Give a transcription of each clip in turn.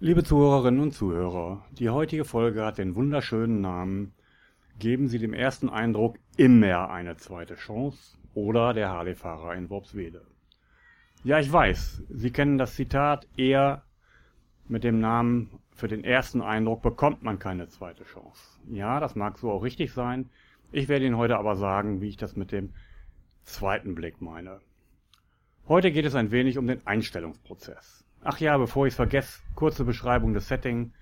Liebe Zuhörerinnen und Zuhörer, die heutige Folge hat den wunderschönen Namen Geben Sie dem ersten Eindruck immer eine zweite Chance oder der Harley-Fahrer in Worpswede. Ja, ich weiß, Sie kennen das Zitat eher mit dem Namen Für den ersten Eindruck bekommt man keine zweite Chance. Ja, das mag so auch richtig sein. Ich werde Ihnen heute aber sagen, wie ich das mit dem zweiten Blick meine. Heute geht es ein wenig um den Einstellungsprozess. Ach ja, bevor ich es vergesse, kurze Beschreibung des Setting.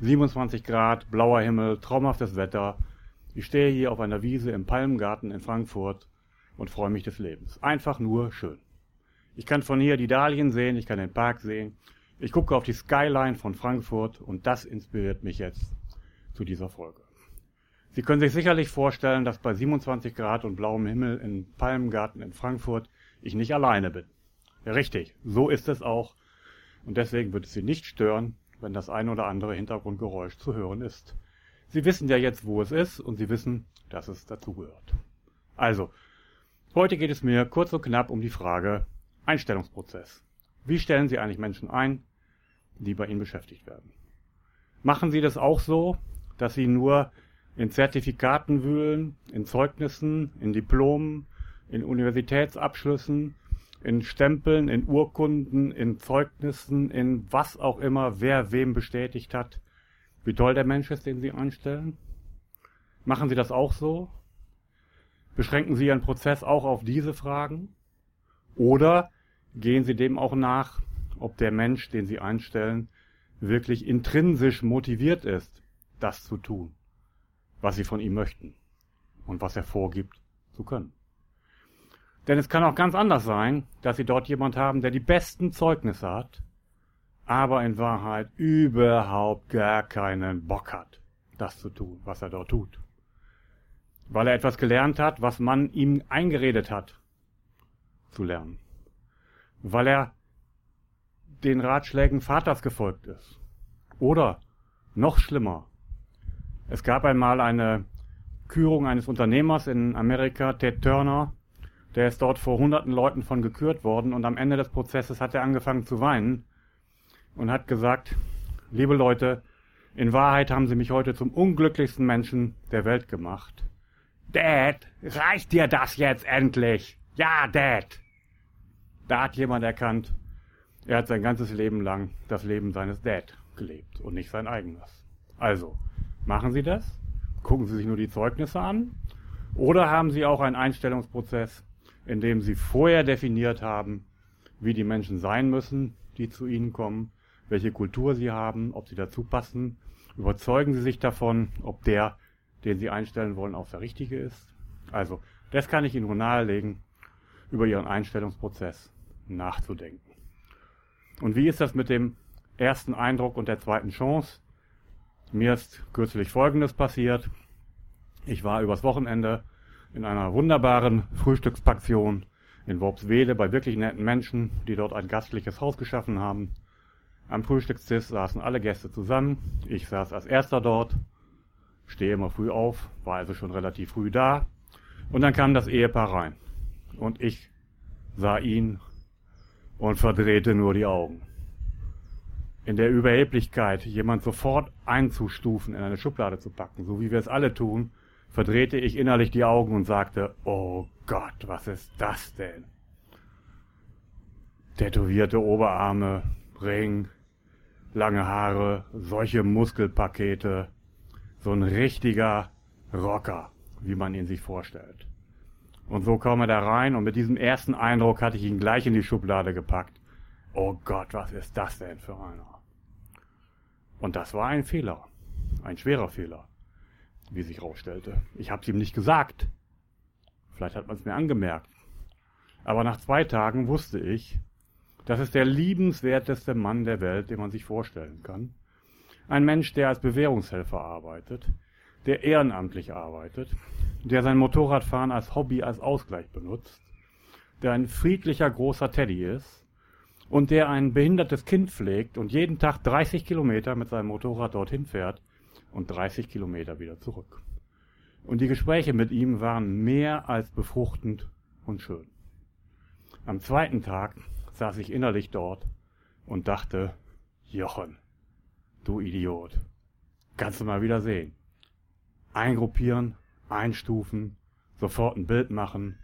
27 Grad, blauer Himmel, traumhaftes Wetter. Ich stehe hier auf einer Wiese im Palmgarten in Frankfurt und freue mich des Lebens. Einfach nur schön. Ich kann von hier die Dahlien sehen, ich kann den Park sehen. Ich gucke auf die Skyline von Frankfurt und das inspiriert mich jetzt zu dieser Folge. Sie können sich sicherlich vorstellen, dass bei 27 Grad und blauem Himmel im Palmgarten in Frankfurt ich nicht alleine bin. Richtig, so ist es auch und deswegen wird es Sie nicht stören, wenn das ein oder andere Hintergrundgeräusch zu hören ist. Sie wissen ja jetzt, wo es ist und Sie wissen, dass es dazugehört. Also, heute geht es mir kurz und knapp um die Frage Einstellungsprozess. Wie stellen Sie eigentlich Menschen ein, die bei Ihnen beschäftigt werden? Machen Sie das auch so, dass Sie nur in Zertifikaten wühlen, in Zeugnissen, in Diplomen, in Universitätsabschlüssen in Stempeln, in Urkunden, in Zeugnissen, in was auch immer, wer wem bestätigt hat, wie toll der Mensch ist, den Sie einstellen? Machen Sie das auch so? Beschränken Sie Ihren Prozess auch auf diese Fragen? Oder gehen Sie dem auch nach, ob der Mensch, den Sie einstellen, wirklich intrinsisch motiviert ist, das zu tun, was Sie von ihm möchten und was er vorgibt zu können? Denn es kann auch ganz anders sein, dass Sie dort jemand haben, der die besten Zeugnisse hat, aber in Wahrheit überhaupt gar keinen Bock hat, das zu tun, was er dort tut. Weil er etwas gelernt hat, was man ihm eingeredet hat, zu lernen. Weil er den Ratschlägen Vaters gefolgt ist. Oder noch schlimmer. Es gab einmal eine Kürung eines Unternehmers in Amerika, Ted Turner, der ist dort vor hunderten Leuten von gekürt worden und am Ende des Prozesses hat er angefangen zu weinen und hat gesagt, liebe Leute, in Wahrheit haben sie mich heute zum unglücklichsten Menschen der Welt gemacht. Dad, reicht dir das jetzt endlich? Ja, Dad. Da hat jemand erkannt, er hat sein ganzes Leben lang das Leben seines Dad gelebt und nicht sein eigenes. Also, machen Sie das? Gucken Sie sich nur die Zeugnisse an? Oder haben Sie auch einen Einstellungsprozess, indem sie vorher definiert haben, wie die Menschen sein müssen, die zu ihnen kommen, welche Kultur sie haben, ob sie dazu passen. Überzeugen sie sich davon, ob der, den sie einstellen wollen, auch der richtige ist. Also, das kann ich Ihnen nur nahelegen, über Ihren Einstellungsprozess nachzudenken. Und wie ist das mit dem ersten Eindruck und der zweiten Chance? Mir ist kürzlich Folgendes passiert. Ich war übers Wochenende in einer wunderbaren Frühstückspension in Worpswede bei wirklich netten Menschen, die dort ein gastliches Haus geschaffen haben. Am Frühstückstisch saßen alle Gäste zusammen. Ich saß als erster dort, stehe immer früh auf, war also schon relativ früh da. Und dann kam das Ehepaar rein. Und ich sah ihn und verdrehte nur die Augen. In der Überheblichkeit, jemand sofort einzustufen, in eine Schublade zu packen, so wie wir es alle tun, verdrehte ich innerlich die Augen und sagte, oh Gott, was ist das denn? Tätowierte Oberarme, Ring, lange Haare, solche Muskelpakete, so ein richtiger Rocker, wie man ihn sich vorstellt. Und so kam er da rein und mit diesem ersten Eindruck hatte ich ihn gleich in die Schublade gepackt. Oh Gott, was ist das denn für einer? Und das war ein Fehler, ein schwerer Fehler wie sich herausstellte. Ich habe es ihm nicht gesagt. Vielleicht hat man es mir angemerkt. Aber nach zwei Tagen wusste ich, das ist der liebenswerteste Mann der Welt, den man sich vorstellen kann. Ein Mensch, der als Bewährungshelfer arbeitet, der ehrenamtlich arbeitet, der sein Motorradfahren als Hobby, als Ausgleich benutzt, der ein friedlicher großer Teddy ist und der ein behindertes Kind pflegt und jeden Tag 30 Kilometer mit seinem Motorrad dorthin fährt, und 30 Kilometer wieder zurück. Und die Gespräche mit ihm waren mehr als befruchtend und schön. Am zweiten Tag saß ich innerlich dort und dachte, Jochen, du Idiot. Kannst du mal wieder sehen. Eingruppieren, einstufen, sofort ein Bild machen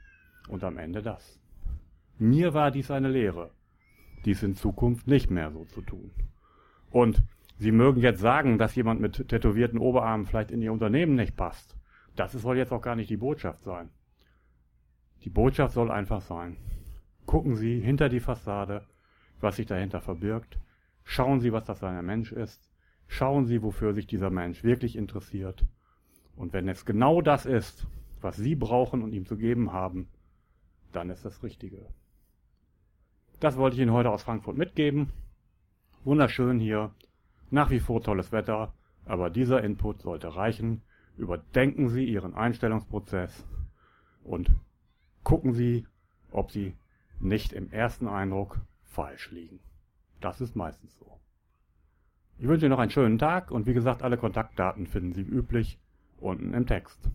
und am Ende das. Mir war dies eine Lehre, dies in Zukunft nicht mehr so zu tun. Und Sie mögen jetzt sagen, dass jemand mit tätowierten Oberarmen vielleicht in Ihr Unternehmen nicht passt. Das soll jetzt auch gar nicht die Botschaft sein. Die Botschaft soll einfach sein. Gucken Sie hinter die Fassade, was sich dahinter verbirgt. Schauen Sie, was das für ein Mensch ist. Schauen Sie, wofür sich dieser Mensch wirklich interessiert. Und wenn es genau das ist, was Sie brauchen und ihm zu geben haben, dann ist das Richtige. Das wollte ich Ihnen heute aus Frankfurt mitgeben. Wunderschön hier. Nach wie vor tolles Wetter, aber dieser Input sollte reichen. Überdenken Sie Ihren Einstellungsprozess und gucken Sie, ob Sie nicht im ersten Eindruck falsch liegen. Das ist meistens so. Ich wünsche Ihnen noch einen schönen Tag und wie gesagt, alle Kontaktdaten finden Sie wie üblich unten im Text.